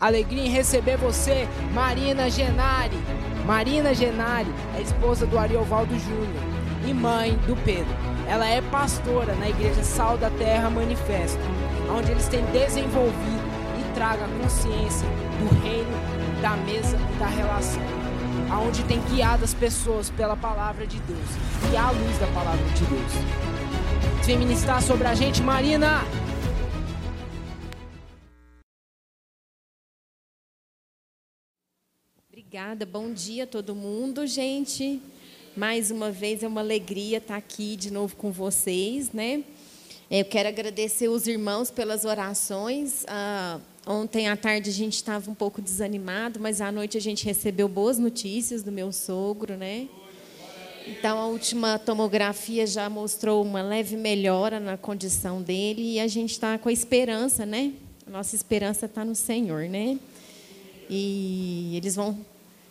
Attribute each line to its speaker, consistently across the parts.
Speaker 1: Alegria em receber você, Marina Genari. Marina Genari é esposa do Ariovaldo Júnior e mãe do Pedro. Ela é pastora na igreja Sal da Terra Manifesto, onde eles têm desenvolvido e traga a consciência do reino, da mesa e da relação. Aonde tem guiado as pessoas pela palavra de Deus e à luz da palavra de Deus. Vem ministrar sobre a gente, Marina!
Speaker 2: Obrigada, bom dia a todo mundo, gente. Mais uma vez é uma alegria estar aqui de novo com vocês, né? Eu quero agradecer os irmãos pelas orações. Ah, ontem à tarde a gente estava um pouco desanimado, mas à noite a gente recebeu boas notícias do meu sogro, né? Então a última tomografia já mostrou uma leve melhora na condição dele e a gente está com a esperança, né? A nossa esperança está no Senhor, né? E eles vão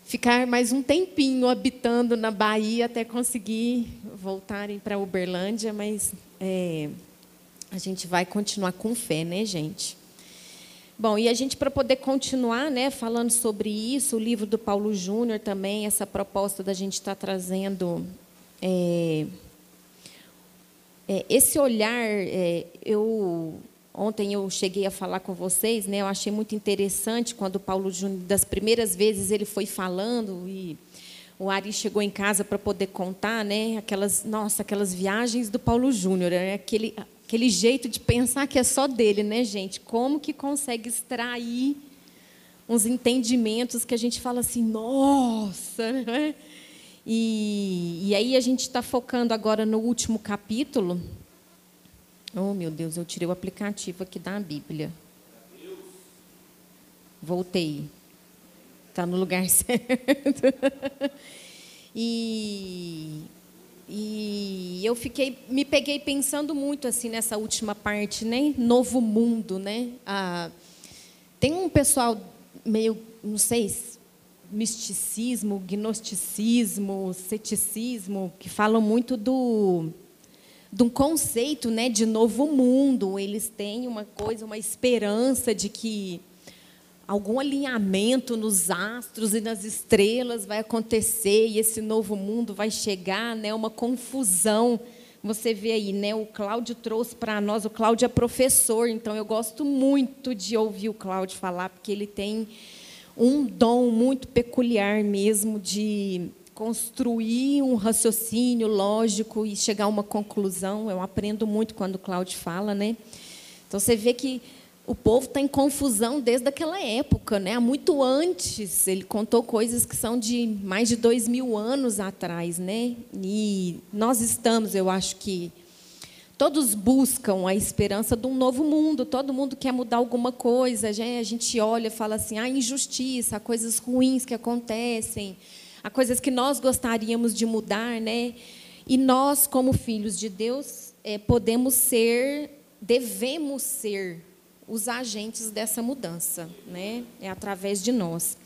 Speaker 2: ficar mais um tempinho habitando na Bahia até conseguir voltarem para Uberlândia, mas é, a gente vai continuar com fé, né, gente? Bom, e a gente, para poder continuar né, falando sobre isso, o livro do Paulo Júnior também, essa proposta da gente estar tá trazendo é, é, esse olhar, é, eu Ontem eu cheguei a falar com vocês, né? Eu achei muito interessante quando Paulo Júnior, das primeiras vezes, ele foi falando e o Ari chegou em casa para poder contar, né? Aquelas, nossa, aquelas viagens do Paulo Júnior, né? aquele, aquele jeito de pensar que é só dele, né, gente? Como que consegue extrair uns entendimentos que a gente fala assim, nossa, né? E, e aí a gente está focando agora no último capítulo, Oh, meu Deus, eu tirei o aplicativo aqui da Bíblia. Voltei. Está no lugar certo. e, e eu fiquei, me peguei pensando muito assim nessa última parte, né? Novo mundo, né? Ah, tem um pessoal meio, não sei, misticismo, gnosticismo, ceticismo, que falam muito do de um conceito né, de novo mundo. Eles têm uma coisa, uma esperança de que algum alinhamento nos astros e nas estrelas vai acontecer e esse novo mundo vai chegar, né, uma confusão. Você vê aí, né, o Cláudio trouxe para nós, o Cláudio é professor, então eu gosto muito de ouvir o Cláudio falar, porque ele tem um dom muito peculiar mesmo de construir um raciocínio lógico e chegar a uma conclusão. Eu aprendo muito quando o Cláudio fala, né? Então você vê que o povo está em confusão desde aquela época, né? Muito antes. Ele contou coisas que são de mais de dois mil anos atrás, né? E nós estamos, eu acho que todos buscam a esperança de um novo mundo. Todo mundo quer mudar alguma coisa. A gente olha fala assim: ah, injustiça, coisas ruins que acontecem há coisas que nós gostaríamos de mudar, né? E nós, como filhos de Deus, é, podemos ser, devemos ser os agentes dessa mudança, né? É através de nós.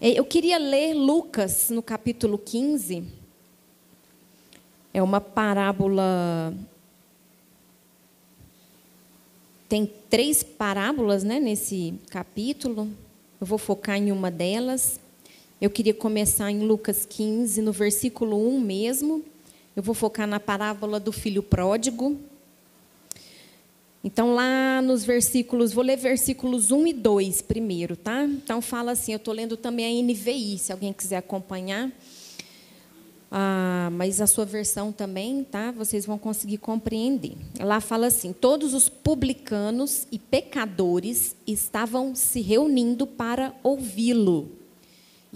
Speaker 2: É, eu queria ler Lucas no capítulo 15. É uma parábola. Tem três parábolas né, nesse capítulo. Eu vou focar em uma delas. Eu queria começar em Lucas 15, no versículo 1 mesmo. Eu vou focar na parábola do filho pródigo. Então, lá nos versículos, vou ler versículos 1 e 2 primeiro, tá? Então, fala assim, eu estou lendo também a NVI, se alguém quiser acompanhar. Ah, mas a sua versão também, tá? Vocês vão conseguir compreender. Lá fala assim: todos os publicanos e pecadores estavam se reunindo para ouvi-lo.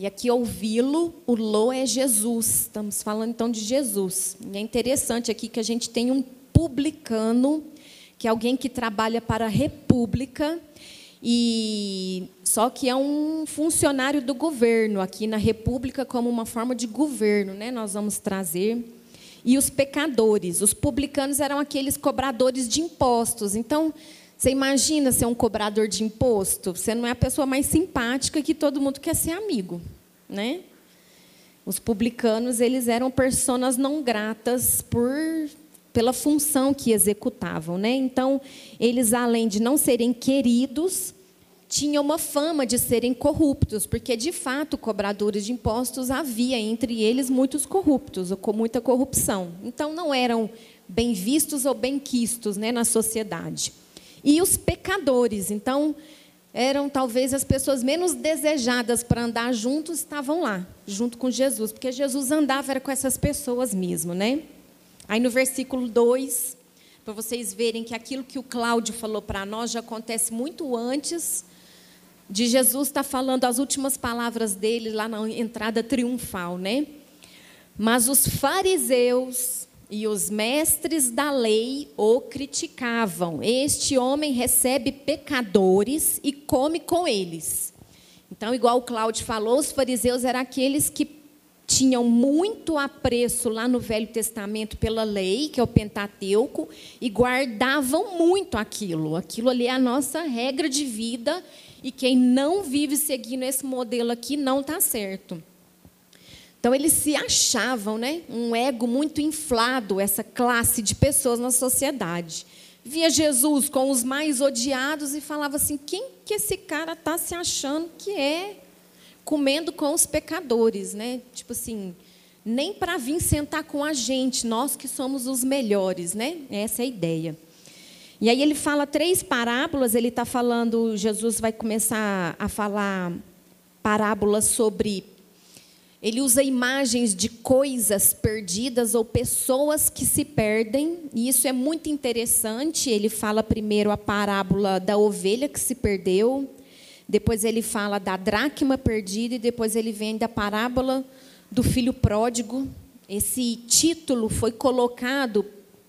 Speaker 2: E aqui ouvi-lo, o lo é Jesus. Estamos falando então de Jesus. E é interessante aqui que a gente tem um publicano, que é alguém que trabalha para a República, e só que é um funcionário do governo aqui na República como uma forma de governo, né? Nós vamos trazer e os pecadores, os publicanos eram aqueles cobradores de impostos. Então, você imagina ser um cobrador de imposto? Você não é a pessoa mais simpática que todo mundo quer ser amigo, né? Os publicanos, eles eram personas não gratas por pela função que executavam, né? Então, eles além de não serem queridos, tinham uma fama de serem corruptos, porque de fato, cobradores de impostos havia entre eles muitos corruptos, ou com muita corrupção. Então não eram bem vistos ou bem quistos né, na sociedade. E os pecadores, então, eram talvez as pessoas menos desejadas para andar juntos, estavam lá, junto com Jesus, porque Jesus andava era com essas pessoas mesmo, né? Aí no versículo 2, para vocês verem que aquilo que o Cláudio falou para nós já acontece muito antes de Jesus estar tá falando as últimas palavras dele lá na entrada triunfal, né? Mas os fariseus e os mestres da lei o criticavam. Este homem recebe pecadores e come com eles. Então, igual o Cláudio falou, os fariseus eram aqueles que tinham muito apreço lá no Velho Testamento pela lei, que é o Pentateuco, e guardavam muito aquilo. Aquilo ali é a nossa regra de vida, e quem não vive seguindo esse modelo aqui não está certo. Então eles se achavam, né, um ego muito inflado, essa classe de pessoas na sociedade. Via Jesus com os mais odiados e falava assim: quem que esse cara está se achando que é? Comendo com os pecadores, né? Tipo assim, nem para vir sentar com a gente, nós que somos os melhores, né? Essa é a ideia. E aí ele fala três parábolas, ele está falando, Jesus vai começar a falar parábolas sobre ele usa imagens de coisas perdidas ou pessoas que se perdem, e isso é muito interessante. Ele fala primeiro a parábola da ovelha que se perdeu, depois ele fala da dracma perdida, e depois ele vem da parábola do filho pródigo. Esse título foi colocado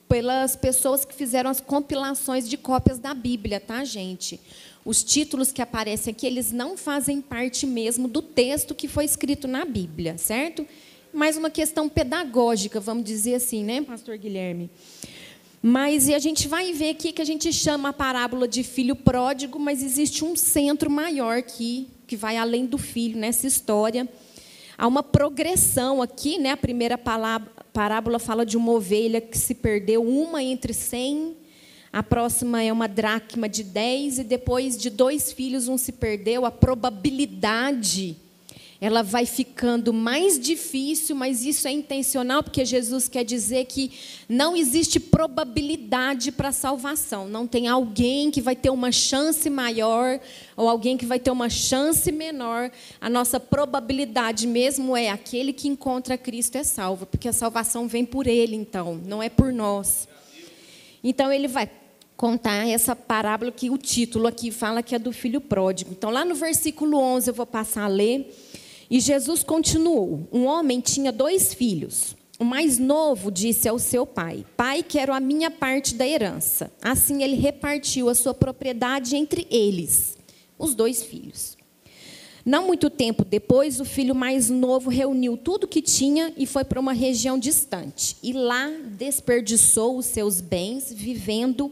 Speaker 2: pelas pessoas que fizeram as compilações de cópias da Bíblia, tá, gente? Os títulos que aparecem aqui, eles não fazem parte mesmo do texto que foi escrito na Bíblia, certo? Mais uma questão pedagógica, vamos dizer assim, né, pastor Guilherme? Mas e a gente vai ver aqui que a gente chama a parábola de filho pródigo, mas existe um centro maior aqui, que vai além do filho nessa história. Há uma progressão aqui, né? A primeira parábola fala de uma ovelha que se perdeu, uma entre cem a próxima é uma dracma de 10 e depois de dois filhos um se perdeu, a probabilidade ela vai ficando mais difícil, mas isso é intencional, porque Jesus quer dizer que não existe probabilidade para salvação. Não tem alguém que vai ter uma chance maior ou alguém que vai ter uma chance menor. A nossa probabilidade mesmo é aquele que encontra Cristo é salvo, porque a salvação vem por ele, então, não é por nós. Então ele vai contar essa parábola que o título aqui fala que é do filho pródigo. Então, lá no versículo 11, eu vou passar a ler. E Jesus continuou: Um homem tinha dois filhos. O mais novo disse ao seu pai: Pai, quero a minha parte da herança. Assim ele repartiu a sua propriedade entre eles, os dois filhos. Não muito tempo depois, o filho mais novo reuniu tudo que tinha e foi para uma região distante. E lá desperdiçou os seus bens, vivendo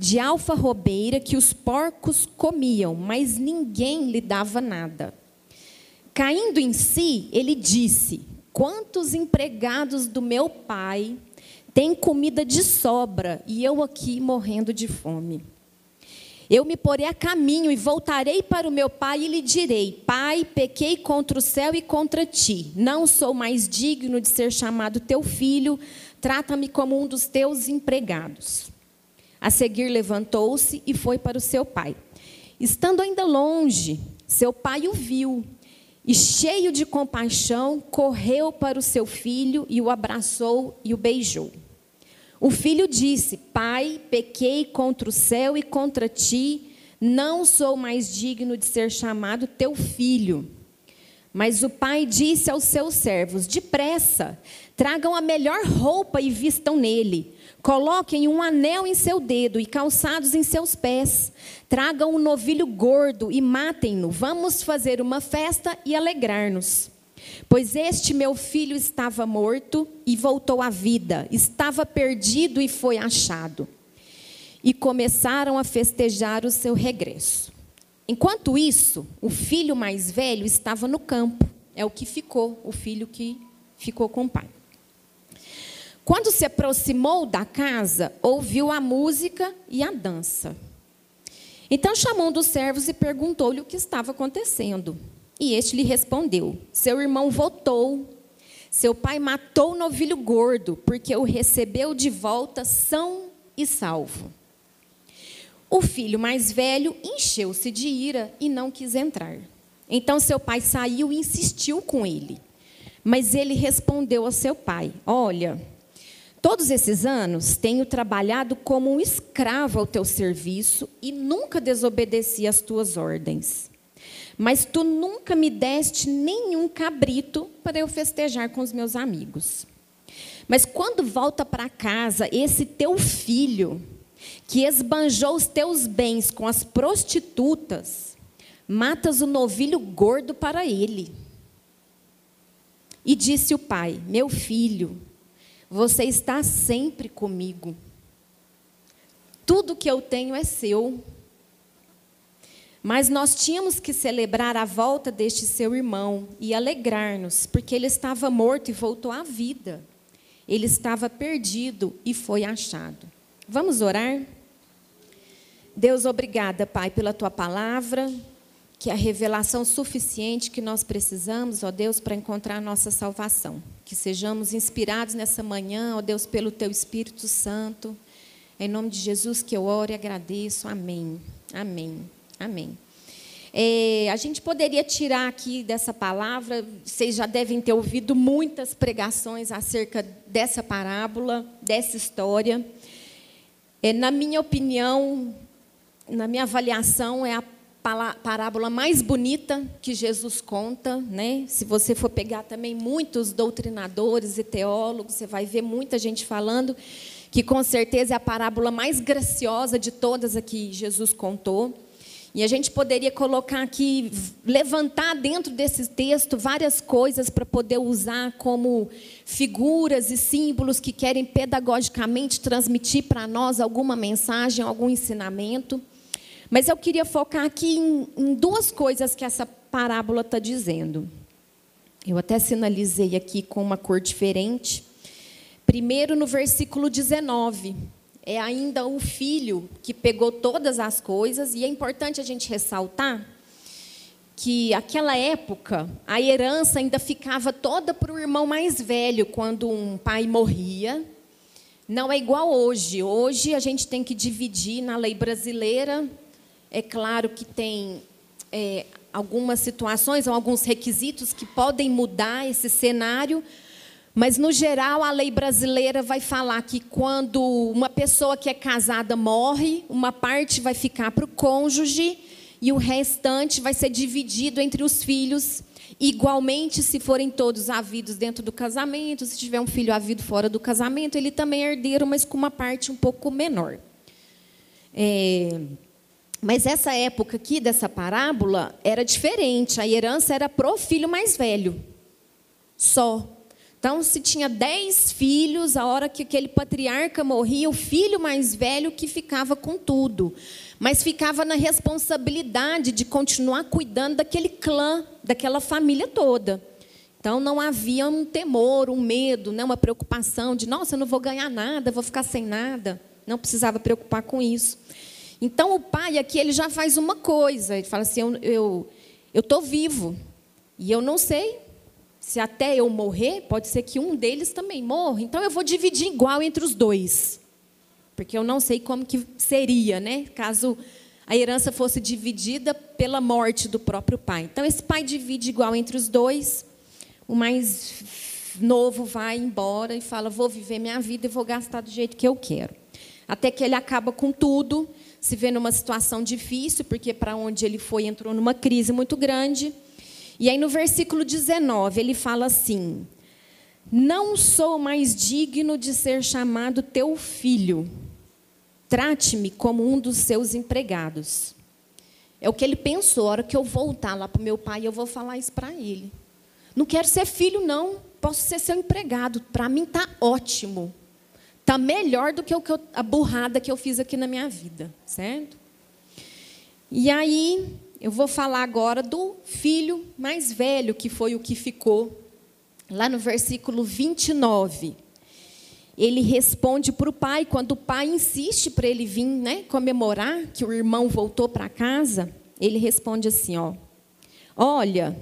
Speaker 2: de alfarrobeira que os porcos comiam, mas ninguém lhe dava nada. Caindo em si, ele disse: Quantos empregados do meu pai têm comida de sobra e eu aqui morrendo de fome? Eu me porei a caminho e voltarei para o meu pai e lhe direi: Pai, pequei contra o céu e contra ti. Não sou mais digno de ser chamado teu filho. Trata-me como um dos teus empregados. A seguir, levantou-se e foi para o seu pai. Estando ainda longe, seu pai o viu e, cheio de compaixão, correu para o seu filho e o abraçou e o beijou. O filho disse: Pai, pequei contra o céu e contra ti, não sou mais digno de ser chamado teu filho. Mas o pai disse aos seus servos: Depressa, tragam a melhor roupa e vistam nele. Coloquem um anel em seu dedo e calçados em seus pés. Tragam um novilho gordo e matem-no. Vamos fazer uma festa e alegrar-nos. Pois este meu filho estava morto e voltou à vida, estava perdido e foi achado. E começaram a festejar o seu regresso. Enquanto isso, o filho mais velho estava no campo. É o que ficou, o filho que ficou com o pai. Quando se aproximou da casa, ouviu a música e a dança. Então chamou um dos servos e perguntou-lhe o que estava acontecendo. E este lhe respondeu: Seu irmão voltou. Seu pai matou o novilho gordo, porque o recebeu de volta são e salvo. O filho mais velho encheu-se de ira e não quis entrar. Então seu pai saiu e insistiu com ele. Mas ele respondeu ao seu pai: Olha, todos esses anos tenho trabalhado como um escravo ao teu serviço e nunca desobedeci às tuas ordens. Mas tu nunca me deste nenhum cabrito para eu festejar com os meus amigos. Mas quando volta para casa esse teu filho, que esbanjou os teus bens com as prostitutas, matas o novilho gordo para ele. E disse o pai: Meu filho, você está sempre comigo. Tudo que eu tenho é seu. Mas nós tínhamos que celebrar a volta deste seu irmão e alegrar-nos, porque ele estava morto e voltou à vida. Ele estava perdido e foi achado. Vamos orar? Deus, obrigada, Pai, pela tua palavra, que é a revelação suficiente que nós precisamos, ó Deus, para encontrar a nossa salvação. Que sejamos inspirados nessa manhã, ó Deus, pelo teu Espírito Santo. Em nome de Jesus que eu oro e agradeço. Amém. Amém. Amém. É, a gente poderia tirar aqui dessa palavra, vocês já devem ter ouvido muitas pregações acerca dessa parábola, dessa história. É, na minha opinião, na minha avaliação, é a parábola mais bonita que Jesus conta, né? Se você for pegar também muitos doutrinadores e teólogos, você vai ver muita gente falando que com certeza é a parábola mais graciosa de todas a que Jesus contou. E a gente poderia colocar aqui, levantar dentro desse texto várias coisas para poder usar como figuras e símbolos que querem pedagogicamente transmitir para nós alguma mensagem, algum ensinamento. Mas eu queria focar aqui em, em duas coisas que essa parábola está dizendo. Eu até sinalizei aqui com uma cor diferente. Primeiro, no versículo 19 é ainda o filho que pegou todas as coisas, e é importante a gente ressaltar que aquela época a herança ainda ficava toda para o irmão mais velho quando um pai morria. Não é igual hoje. Hoje a gente tem que dividir na lei brasileira. É claro que tem é, algumas situações ou alguns requisitos que podem mudar esse cenário, mas, no geral, a lei brasileira vai falar que quando uma pessoa que é casada morre, uma parte vai ficar para o cônjuge e o restante vai ser dividido entre os filhos, igualmente se forem todos havidos dentro do casamento. Se tiver um filho havido fora do casamento, ele também é herdeiro, mas com uma parte um pouco menor. É... Mas essa época aqui dessa parábola era diferente. A herança era pro filho mais velho. Só. Então, se tinha dez filhos, a hora que aquele patriarca morria, o filho mais velho que ficava com tudo. Mas ficava na responsabilidade de continuar cuidando daquele clã, daquela família toda. Então, não havia um temor, um medo, né, uma preocupação de, nossa, eu não vou ganhar nada, vou ficar sem nada. Não precisava preocupar com isso. Então, o pai aqui, ele já faz uma coisa. Ele fala assim, eu estou vivo. E eu não sei se até eu morrer, pode ser que um deles também morra. Então eu vou dividir igual entre os dois. Porque eu não sei como que seria, né? Caso a herança fosse dividida pela morte do próprio pai. Então esse pai divide igual entre os dois. O mais novo vai embora e fala: "Vou viver minha vida e vou gastar do jeito que eu quero". Até que ele acaba com tudo, se vê numa situação difícil, porque para onde ele foi entrou numa crise muito grande e aí no versículo 19 ele fala assim: Não sou mais digno de ser chamado teu filho. Trate-me como um dos seus empregados. É o que ele pensou. A hora que eu voltar lá para o meu pai, eu vou falar isso para ele. Não quero ser filho, não. Posso ser seu empregado. Para mim está ótimo. Está melhor do que a burrada que eu fiz aqui na minha vida, certo? E aí, eu vou falar agora do filho mais velho, que foi o que ficou, lá no versículo 29 ele responde para o pai, quando o pai insiste para ele vir né, comemorar que o irmão voltou para casa, ele responde assim: ó, Olha,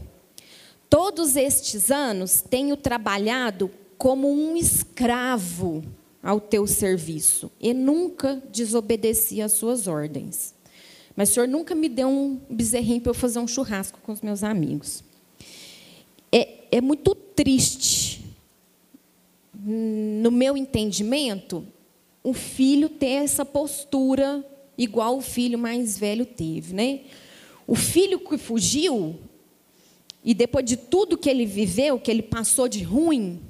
Speaker 2: todos estes anos tenho trabalhado como um escravo ao teu serviço e nunca desobedeci às suas ordens. Mas o senhor nunca me deu um bezerrinho para eu fazer um churrasco com os meus amigos. É, é muito triste no meu entendimento, o filho ter essa postura igual o filho mais velho teve, né? O filho que fugiu e depois de tudo que ele viveu, que ele passou de ruim,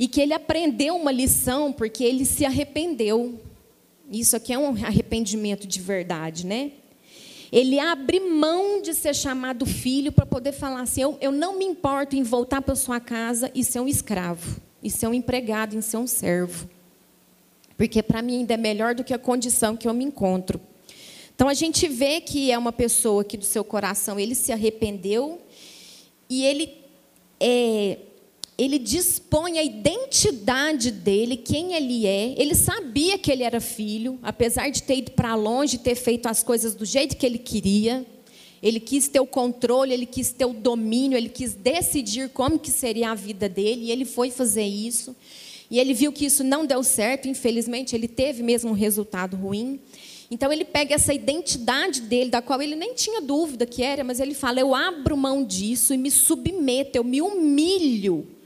Speaker 2: e que ele aprendeu uma lição porque ele se arrependeu. Isso aqui é um arrependimento de verdade, né? Ele abre mão de ser chamado filho para poder falar assim: eu, eu não me importo em voltar para sua casa e ser um escravo e ser um empregado, em ser um servo. Porque para mim ainda é melhor do que a condição que eu me encontro. Então a gente vê que é uma pessoa que do seu coração ele se arrependeu e ele é, ele dispõe a identidade dele, quem ele é. Ele sabia que ele era filho, apesar de ter ido para longe, ter feito as coisas do jeito que ele queria. Ele quis ter o controle, ele quis ter o domínio, ele quis decidir como que seria a vida dele, e ele foi fazer isso. E ele viu que isso não deu certo, infelizmente, ele teve mesmo um resultado ruim. Então ele pega essa identidade dele, da qual ele nem tinha dúvida que era, mas ele fala: Eu abro mão disso e me submeto, eu me humilho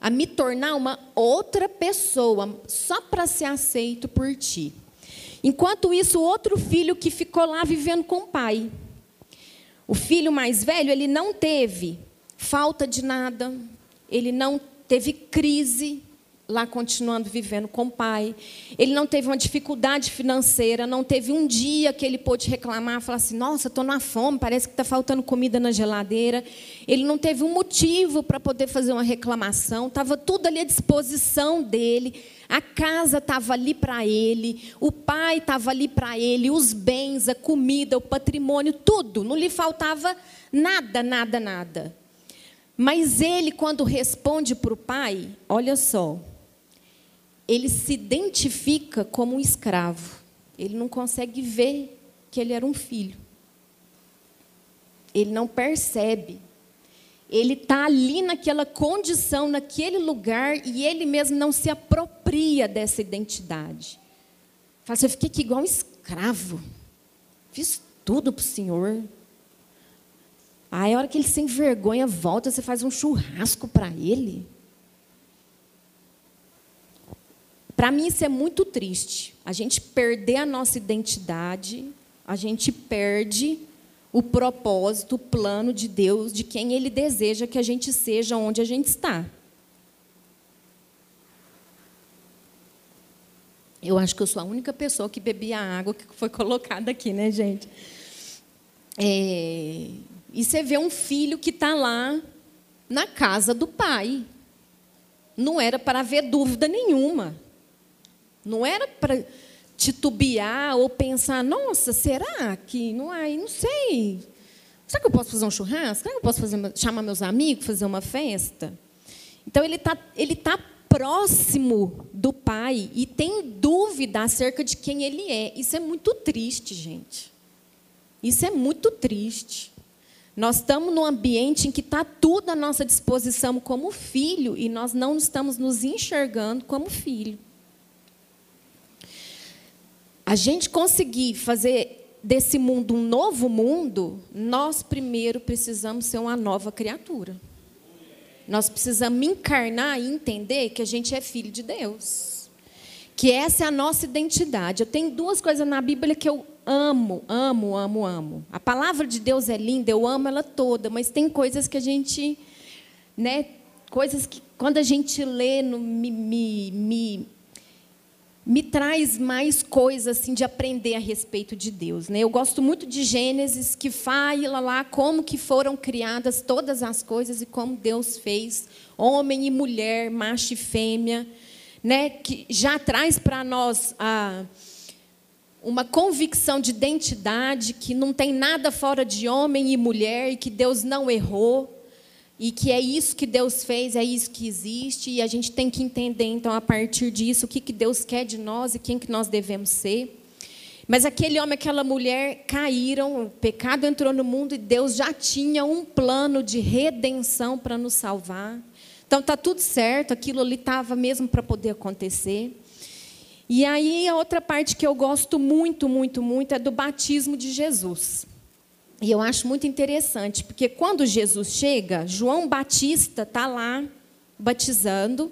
Speaker 2: a me tornar uma outra pessoa, só para ser aceito por ti. Enquanto isso, o outro filho que ficou lá vivendo com o pai, o filho mais velho, ele não teve falta de nada, ele não teve crise lá continuando vivendo com o pai. Ele não teve uma dificuldade financeira, não teve um dia que ele pôde reclamar, falar assim: "Nossa, estou na fome, parece que está faltando comida na geladeira". Ele não teve um motivo para poder fazer uma reclamação, estava tudo ali à disposição dele. A casa estava ali para ele, o pai estava ali para ele, os bens, a comida, o patrimônio, tudo. Não lhe faltava nada, nada, nada. Mas ele, quando responde para o pai, olha só, ele se identifica como um escravo. Ele não consegue ver que ele era um filho. Ele não percebe. Ele está ali naquela condição, naquele lugar, e ele mesmo não se apropria dessa identidade. Fala assim, eu fiquei aqui igual um escravo. Fiz tudo para o Senhor. Aí, a hora que ele sem vergonha volta, você faz um churrasco para ele. Para mim isso é muito triste. A gente perder a nossa identidade, a gente perde o propósito, o plano de Deus, de quem Ele deseja que a gente seja onde a gente está. Eu acho que eu sou a única pessoa que bebia a água que foi colocada aqui, né, gente? É... E você vê um filho que está lá na casa do pai. Não era para haver dúvida nenhuma. Não era para titubear ou pensar, nossa, será que não ai, não sei. Será que eu posso fazer um churrasco? Será que eu posso fazer, chamar meus amigos, fazer uma festa? Então ele está ele tá próximo do pai e tem dúvida acerca de quem ele é. Isso é muito triste, gente. Isso é muito triste. Nós estamos num ambiente em que está tudo à nossa disposição como filho e nós não estamos nos enxergando como filho a gente conseguir fazer desse mundo um novo mundo, nós primeiro precisamos ser uma nova criatura. Nós precisamos encarnar e entender que a gente é filho de Deus. Que essa é a nossa identidade. Eu tenho duas coisas na Bíblia que eu amo, amo, amo, amo. A palavra de Deus é linda, eu amo ela toda, mas tem coisas que a gente, né, coisas que quando a gente lê, no, me, me, me me traz mais coisas assim de aprender a respeito de Deus, né? Eu gosto muito de Gênesis que fala lá como que foram criadas todas as coisas e como Deus fez homem e mulher, macho e fêmea, né? Que já traz para nós a uma convicção de identidade que não tem nada fora de homem e mulher e que Deus não errou e que é isso que Deus fez, é isso que existe, e a gente tem que entender, então, a partir disso, o que, que Deus quer de nós e quem que nós devemos ser. Mas aquele homem e aquela mulher caíram, o pecado entrou no mundo e Deus já tinha um plano de redenção para nos salvar. Então está tudo certo, aquilo ali estava mesmo para poder acontecer. E aí a outra parte que eu gosto muito, muito, muito é do batismo de Jesus. E eu acho muito interessante, porque quando Jesus chega, João Batista está lá batizando.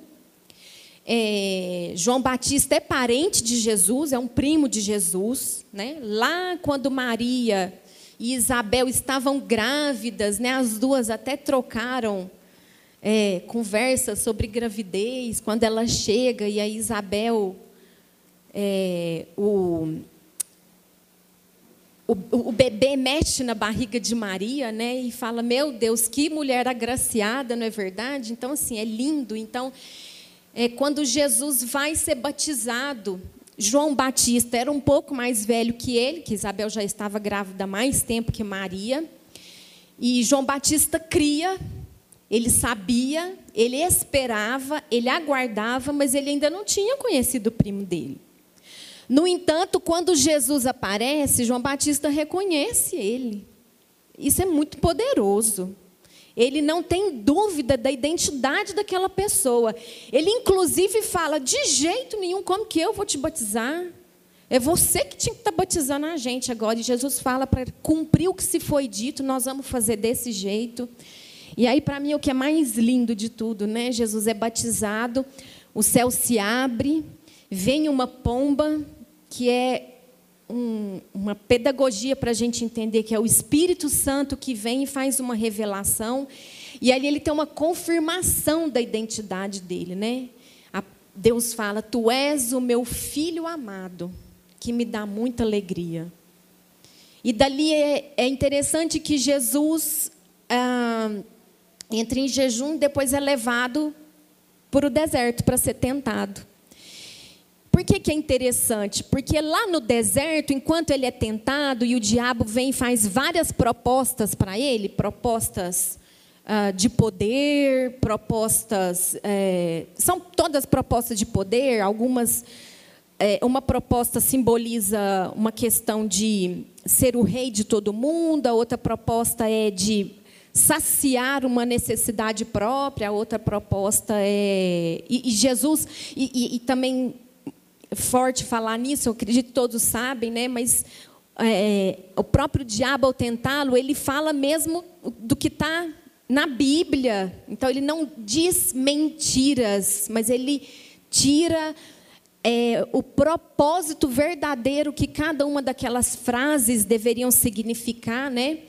Speaker 2: É, João Batista é parente de Jesus, é um primo de Jesus. Né? Lá quando Maria e Isabel estavam grávidas, né? as duas até trocaram é, conversas sobre gravidez, quando ela chega e a Isabel, é, o o, o, bebê mexe na barriga de Maria, né? E fala: Meu Deus, que mulher agraciada, não é verdade? Então, assim, é lindo. Então, é, quando Jesus vai ser batizado, João Batista era um pouco mais velho que ele, que Isabel já estava grávida mais tempo que Maria. E João Batista cria, ele sabia, ele esperava, ele aguardava, mas ele ainda não tinha conhecido o primo dele. No entanto, quando Jesus aparece, João Batista reconhece ele. Isso é muito poderoso. Ele não tem dúvida da identidade daquela pessoa. Ele, inclusive, fala: de jeito nenhum, como que eu vou te batizar? É você que tinha que estar batizando a gente agora. E Jesus fala para cumprir o que se foi dito, nós vamos fazer desse jeito. E aí, para mim, o que é mais lindo de tudo, né? Jesus é batizado, o céu se abre, vem uma pomba, que é um, uma pedagogia para a gente entender que é o Espírito Santo que vem e faz uma revelação. E ali ele tem uma confirmação da identidade dele, né? A, Deus fala: Tu és o meu filho amado, que me dá muita alegria. E dali é, é interessante que Jesus ah, entra em jejum, depois é levado para o deserto para ser tentado. Por que, que é interessante? Porque lá no deserto, enquanto ele é tentado e o diabo vem e faz várias propostas para ele propostas uh, de poder, propostas. É, são todas propostas de poder, algumas. É, uma proposta simboliza uma questão de ser o rei de todo mundo, a outra proposta é de saciar uma necessidade própria, a outra proposta é. E, e Jesus, e, e, e também forte falar nisso, eu acredito que todos sabem, né? mas é, o próprio diabo, ao tentá-lo, ele fala mesmo do que está na Bíblia. Então, ele não diz mentiras, mas ele tira é, o propósito verdadeiro que cada uma daquelas frases deveriam significar, né?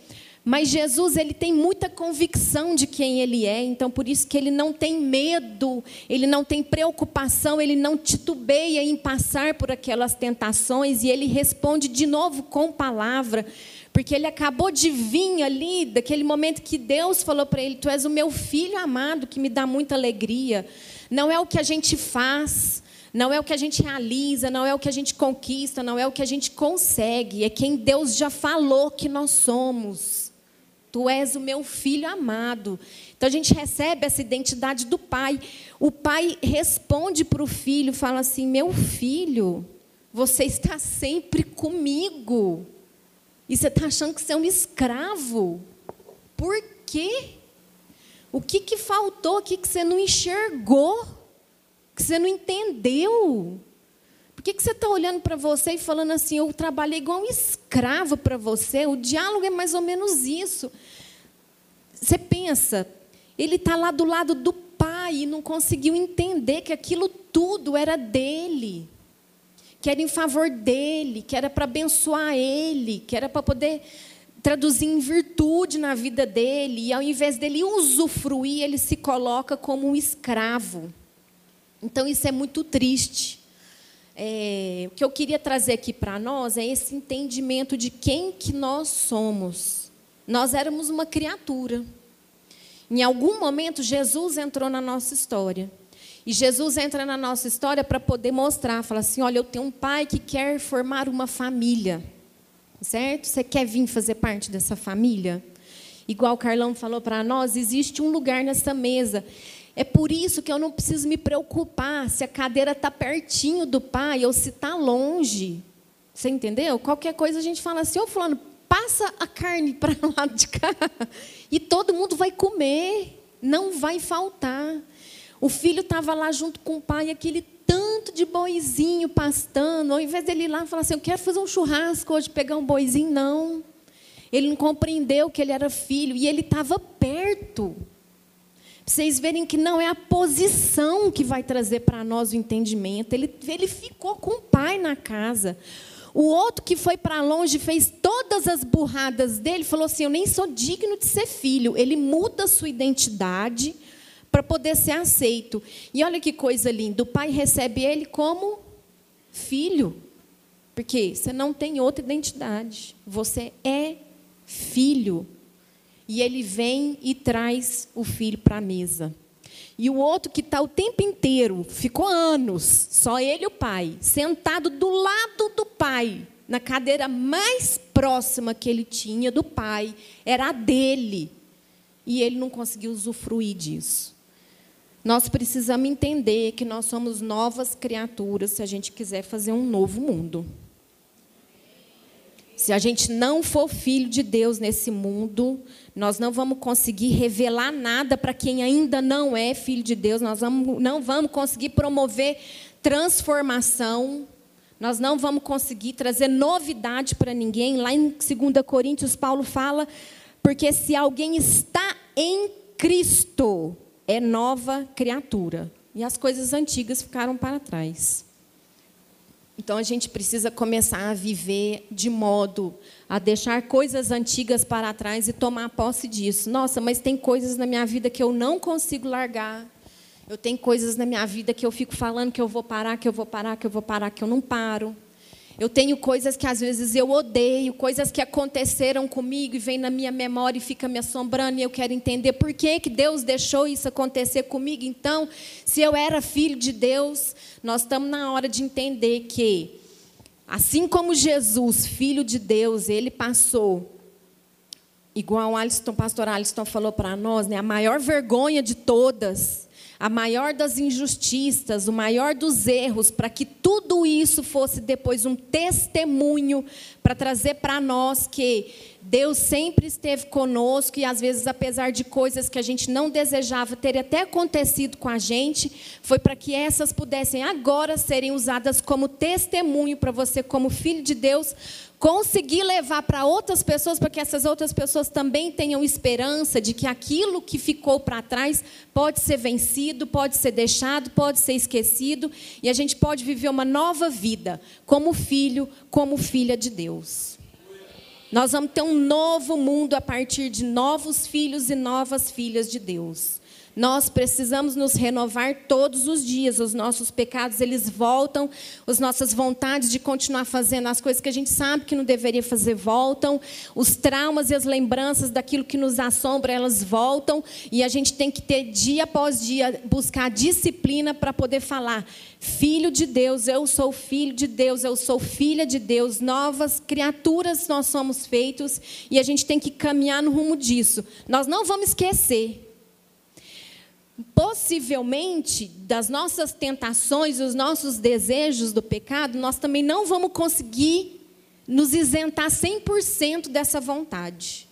Speaker 2: Mas Jesus, ele tem muita convicção de quem ele é, então por isso que ele não tem medo, ele não tem preocupação, ele não titubeia em passar por aquelas tentações e ele responde de novo com palavra, porque ele acabou de vir ali, daquele momento que Deus falou para ele: Tu és o meu filho amado, que me dá muita alegria. Não é o que a gente faz, não é o que a gente realiza, não é o que a gente conquista, não é o que a gente consegue, é quem Deus já falou que nós somos. Tu és o meu filho amado. Então a gente recebe essa identidade do pai. O pai responde para o filho, fala assim: Meu filho, você está sempre comigo. E você está achando que você é um escravo. Por quê? O que, que faltou? O que, que você não enxergou? Que você não entendeu? Que, que você está olhando para você e falando assim, eu trabalhei igual um escravo para você? O diálogo é mais ou menos isso. Você pensa, ele está lá do lado do pai e não conseguiu entender que aquilo tudo era dele, que era em favor dele, que era para abençoar ele, que era para poder traduzir em virtude na vida dele. E ao invés dele usufruir, ele se coloca como um escravo. Então isso é muito triste. É, o que eu queria trazer aqui para nós é esse entendimento de quem que nós somos. Nós éramos uma criatura. Em algum momento, Jesus entrou na nossa história. E Jesus entra na nossa história para poder mostrar, falar assim: olha, eu tenho um pai que quer formar uma família. Certo? Você quer vir fazer parte dessa família? Igual o Carlão falou para nós, existe um lugar nessa mesa. É por isso que eu não preciso me preocupar se a cadeira está pertinho do pai ou se está longe. Você entendeu? Qualquer coisa a gente fala assim, ô oh, fulano, passa a carne para lá de cá. E todo mundo vai comer. Não vai faltar. O filho estava lá junto com o pai, aquele tanto de boizinho pastando. Ao invés dele ir lá e falar assim, eu quero fazer um churrasco hoje, pegar um boizinho, não. Ele não compreendeu que ele era filho e ele estava perto. Vocês verem que não é a posição que vai trazer para nós o entendimento. Ele, ele ficou com o pai na casa. O outro que foi para longe fez todas as burradas dele, falou assim: Eu nem sou digno de ser filho. Ele muda a sua identidade para poder ser aceito. E olha que coisa linda: o pai recebe ele como filho. Porque você não tem outra identidade. Você é filho. E ele vem e traz o filho para a mesa. E o outro que está o tempo inteiro, ficou anos, só ele e o pai, sentado do lado do pai, na cadeira mais próxima que ele tinha do pai, era a dele. E ele não conseguiu usufruir disso. Nós precisamos entender que nós somos novas criaturas se a gente quiser fazer um novo mundo. Se a gente não for filho de Deus nesse mundo, nós não vamos conseguir revelar nada para quem ainda não é filho de Deus, nós vamos, não vamos conseguir promover transformação, nós não vamos conseguir trazer novidade para ninguém. Lá em 2 Coríntios, Paulo fala: porque se alguém está em Cristo, é nova criatura. E as coisas antigas ficaram para trás. Então a gente precisa começar a viver de modo a deixar coisas antigas para trás e tomar posse disso. Nossa, mas tem coisas na minha vida que eu não consigo largar. Eu tenho coisas na minha vida que eu fico falando que eu vou parar, que eu vou parar, que eu vou parar, que eu não paro. Eu tenho coisas que às vezes eu odeio, coisas que aconteceram comigo e vem na minha memória e fica me assombrando e eu quero entender por que, que Deus deixou isso acontecer comigo. Então, se eu era filho de Deus, nós estamos na hora de entender que, assim como Jesus, filho de Deus, ele passou, igual o Alisson, pastor Alisson falou para nós, né, a maior vergonha de todas a maior das injustiças, o maior dos erros, para que tudo isso fosse depois um testemunho para trazer para nós que Deus sempre esteve conosco e às vezes, apesar de coisas que a gente não desejava ter até acontecido com a gente, foi para que essas pudessem agora serem usadas como testemunho para você, como filho de Deus, conseguir levar para outras pessoas, para que essas outras pessoas também tenham esperança de que aquilo que ficou para trás pode ser vencido, pode ser deixado, pode ser esquecido, e a gente pode viver uma nova vida como filho, como filha de Deus. Nós vamos ter um novo mundo a partir de novos filhos e novas filhas de Deus. Nós precisamos nos renovar todos os dias. Os nossos pecados, eles voltam. As nossas vontades de continuar fazendo as coisas que a gente sabe que não deveria fazer voltam. Os traumas e as lembranças daquilo que nos assombra, elas voltam. E a gente tem que ter dia após dia, buscar disciplina para poder falar: Filho de Deus, eu sou filho de Deus, eu sou filha de Deus, novas criaturas nós somos feitos e a gente tem que caminhar no rumo disso. Nós não vamos esquecer possivelmente, das nossas tentações, dos nossos desejos do pecado, nós também não vamos conseguir nos isentar 100% dessa vontade.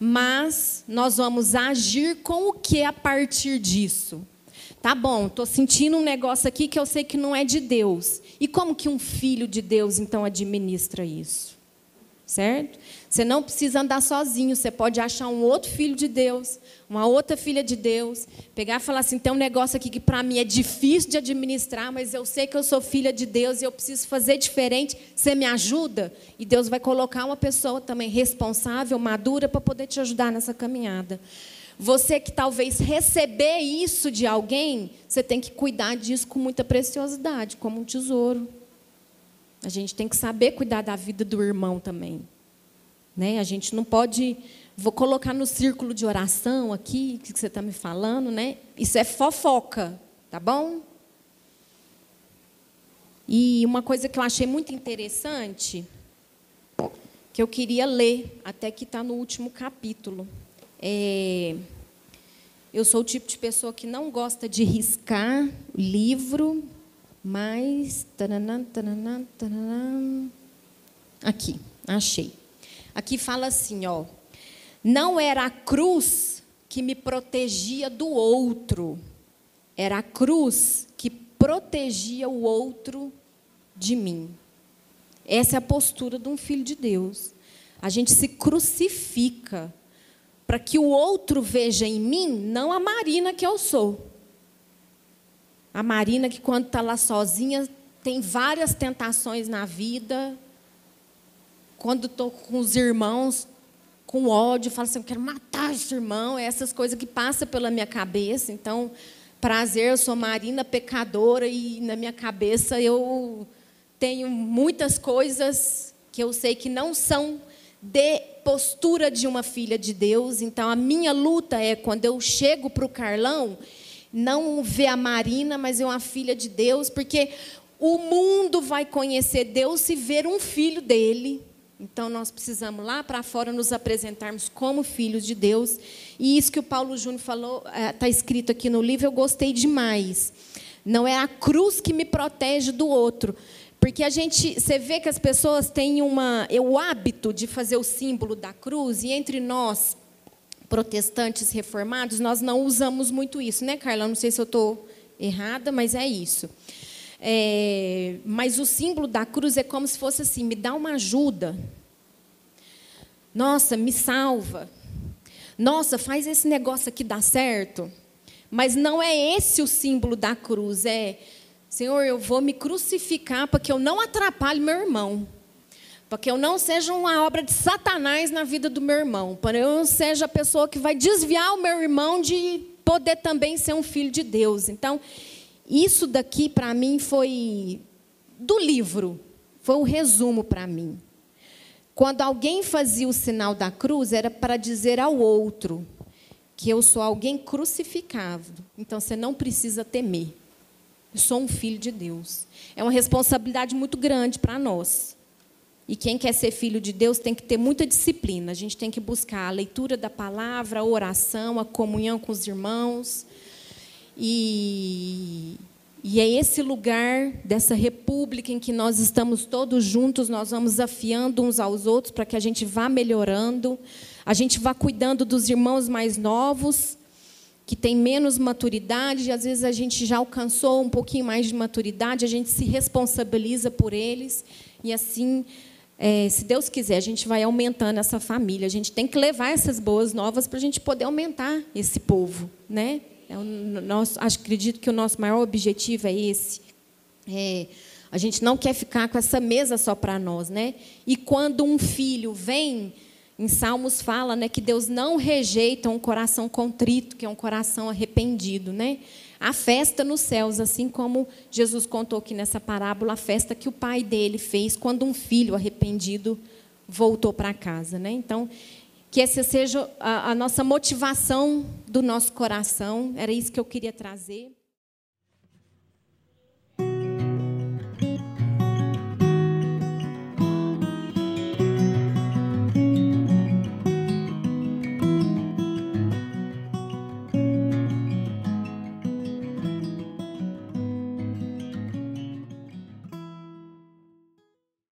Speaker 2: Mas nós vamos agir com o que a partir disso? Tá bom, estou sentindo um negócio aqui que eu sei que não é de Deus. E como que um filho de Deus então administra isso? Certo? Você não precisa andar sozinho, você pode achar um outro filho de Deus, uma outra filha de Deus, pegar e falar assim: tem um negócio aqui que para mim é difícil de administrar, mas eu sei que eu sou filha de Deus e eu preciso fazer diferente. Você me ajuda? E Deus vai colocar uma pessoa também responsável, madura, para poder te ajudar nessa caminhada. Você que talvez receber isso de alguém, você tem que cuidar disso com muita preciosidade, como um tesouro. A gente tem que saber cuidar da vida do irmão também. Né? A gente não pode. Vou colocar no círculo de oração aqui, que você está me falando, né? Isso é fofoca, tá bom? E uma coisa que eu achei muito interessante, que eu queria ler, até que está no último capítulo. É, eu sou o tipo de pessoa que não gosta de riscar livro, mas. aqui, achei. Aqui fala assim, ó. Não era a cruz que me protegia do outro, era a cruz que protegia o outro de mim. Essa é a postura de um filho de Deus. A gente se crucifica para que o outro veja em mim não a Marina que eu sou. A Marina que quando está lá sozinha tem várias tentações na vida. Quando estou com os irmãos, com ódio, falo assim, eu quero matar esse irmão. É essas coisas que passam pela minha cabeça. Então, prazer, eu sou Marina pecadora e na minha cabeça eu tenho muitas coisas que eu sei que não são de postura de uma filha de Deus. Então, a minha luta é quando eu chego para o Carlão, não ver a Marina, mas ver uma filha de Deus, porque o mundo vai conhecer Deus se ver um filho dele. Então, nós precisamos lá para fora nos apresentarmos como filhos de Deus. E isso que o Paulo Júnior falou, está é, escrito aqui no livro, eu gostei demais. Não é a cruz que me protege do outro, porque a gente, você vê que as pessoas têm uma, é o hábito de fazer o símbolo da cruz, e entre nós, protestantes reformados, nós não usamos muito isso, né, Carla? Não sei se eu estou errada, mas é isso. É, mas o símbolo da cruz é como se fosse assim: me dá uma ajuda. Nossa, me salva. Nossa, faz esse negócio aqui dar certo. Mas não é esse o símbolo da cruz, é Senhor, eu vou me crucificar para que eu não atrapalhe meu irmão. Para que eu não seja uma obra de Satanás na vida do meu irmão. Para eu não seja a pessoa que vai desviar o meu irmão de poder também ser um filho de Deus. Então, isso daqui para mim foi do livro. Foi um resumo para mim. Quando alguém fazia o sinal da cruz, era para dizer ao outro que eu sou alguém crucificado. Então você não precisa temer. Eu sou um filho de Deus. É uma responsabilidade muito grande para nós. E quem quer ser filho de Deus tem que ter muita disciplina. A gente tem que buscar a leitura da palavra, a oração, a comunhão com os irmãos. E, e é esse lugar dessa república em que nós estamos todos juntos, nós vamos afiando uns aos outros para que a gente vá melhorando, a gente vá cuidando dos irmãos mais novos que tem menos maturidade, e às vezes a gente já alcançou um pouquinho mais de maturidade, a gente se responsabiliza por eles, e assim, é, se Deus quiser, a gente vai aumentando essa família. A gente tem que levar essas boas novas para a gente poder aumentar esse povo. Né? É o nosso, acho, acredito que o nosso maior objetivo é esse. É, a gente não quer ficar com essa mesa só para nós. Né? E quando um filho vem em Salmos fala né, que Deus não rejeita um coração contrito, que é um coração arrependido. Né? A festa nos céus, assim como Jesus contou aqui nessa parábola, a festa que o pai dele fez quando um filho arrependido voltou para casa. Né? Então, que essa seja a, a nossa motivação do nosso coração, era isso que eu queria trazer.